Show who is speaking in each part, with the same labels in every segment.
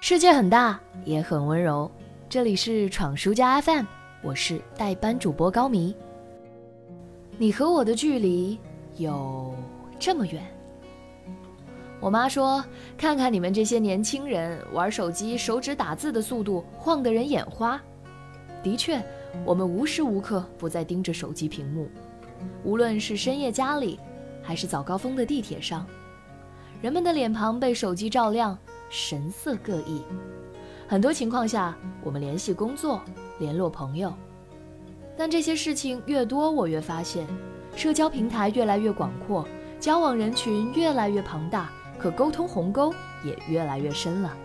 Speaker 1: 世界很大，也很温柔。这里是闯书家 FM，我是代班主播高迷。你和我的距离有这么远？我妈说：“看看你们这些年轻人玩手机，手指打字的速度晃得人眼花。”的确，我们无时无刻不在盯着手机屏幕，无论是深夜家里，还是早高峰的地铁上，人们的脸庞被手机照亮。神色各异，很多情况下，我们联系工作、联络朋友，但这些事情越多，我越发现，社交平台越来越广阔，交往人群越来越庞大，可沟通鸿沟也越来越深了。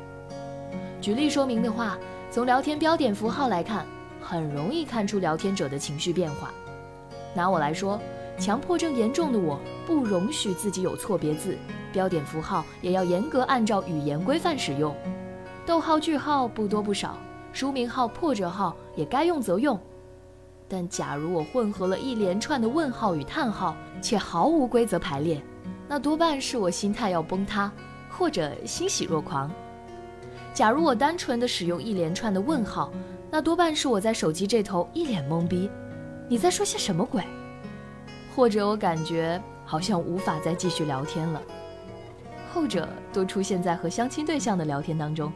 Speaker 1: 举例说明的话，从聊天标点符号来看，很容易看出聊天者的情绪变化。拿我来说，强迫症严重的我，不容许自己有错别字。标点符号也要严格按照语言规范使用，逗号句号不多不少，书名号破折号也该用则用。但假如我混合了一连串的问号与叹号，且毫无规则排列，那多半是我心态要崩塌，或者欣喜若狂。假如我单纯的使用一连串的问号，那多半是我在手机这头一脸懵逼，你在说些什么鬼？或者我感觉好像无法再继续聊天了。后者多出现在和相亲对象的聊天当中。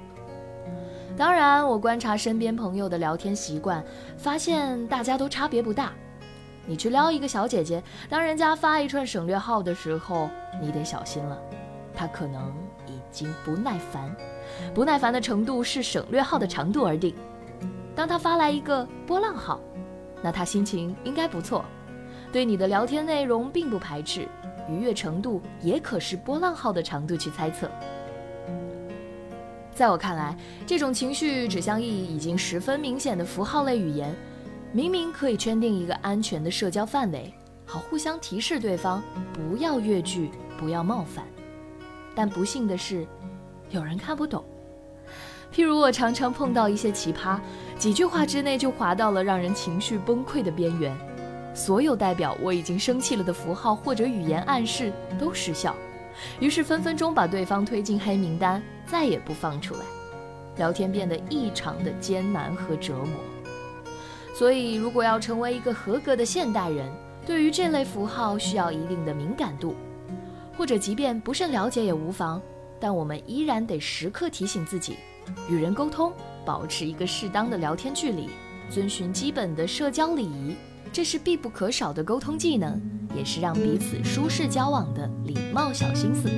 Speaker 1: 当然，我观察身边朋友的聊天习惯，发现大家都差别不大。你去撩一个小姐姐，当人家发一串省略号的时候，你得小心了，她可能已经不耐烦，不耐烦的程度是省略号的长度而定。当她发来一个波浪号，那她心情应该不错，对你的聊天内容并不排斥。愉悦程度也可是波浪号的长度去猜测。在我看来，这种情绪指向意义已经十分明显的符号类语言，明明可以圈定一个安全的社交范围，好互相提示对方不要越矩、不要冒犯。但不幸的是，有人看不懂。譬如我常常碰到一些奇葩，几句话之内就滑到了让人情绪崩溃的边缘。所有代表我已经生气了的符号或者语言暗示都失效，于是分分钟把对方推进黑名单，再也不放出来。聊天变得异常的艰难和折磨。所以，如果要成为一个合格的现代人，对于这类符号需要一定的敏感度，或者即便不甚了解也无妨。但我们依然得时刻提醒自己，与人沟通，保持一个适当的聊天距离，遵循基本的社交礼仪。这是必不可少的沟通技能，也是让彼此舒适交往的礼貌小心思。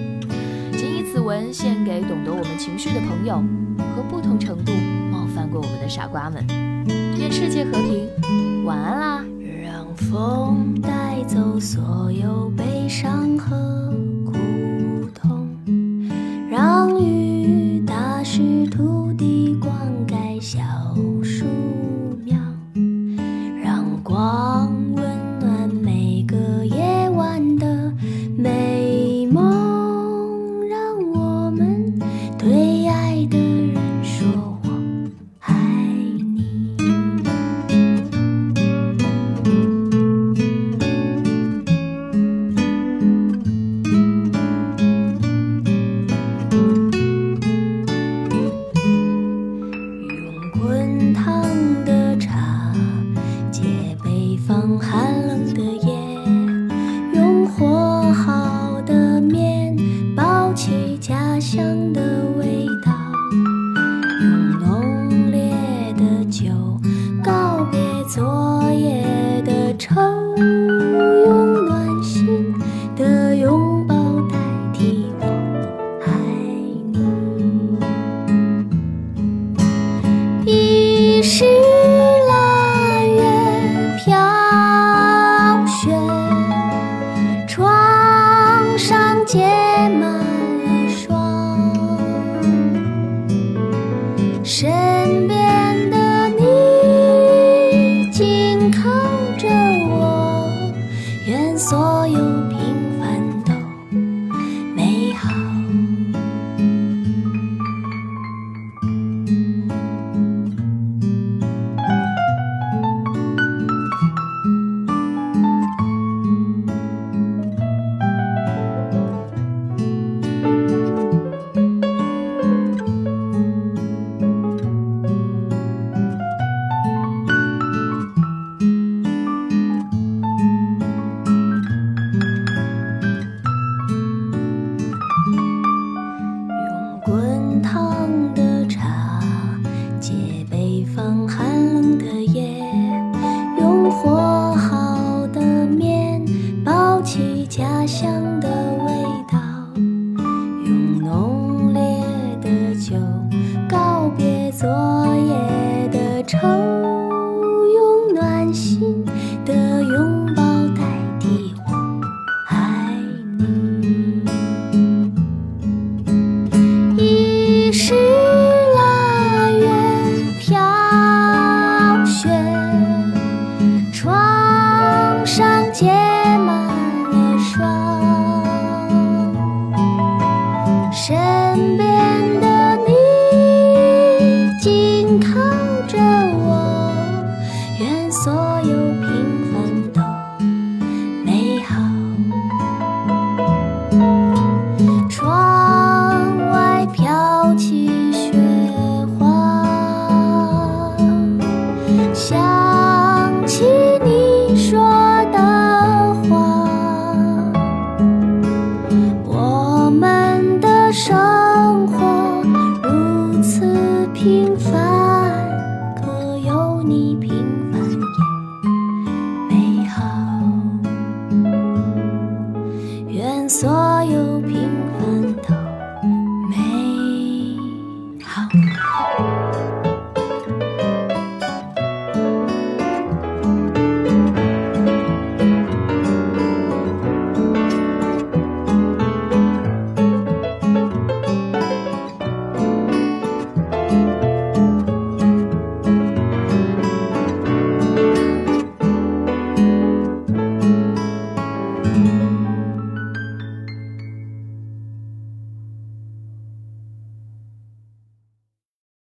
Speaker 1: 谨以此文献给懂得我们情绪的朋友和不同程度冒犯过我们的傻瓜们。愿世界和平，晚安啦！
Speaker 2: 让风带走所有悲伤和寒冷的夜。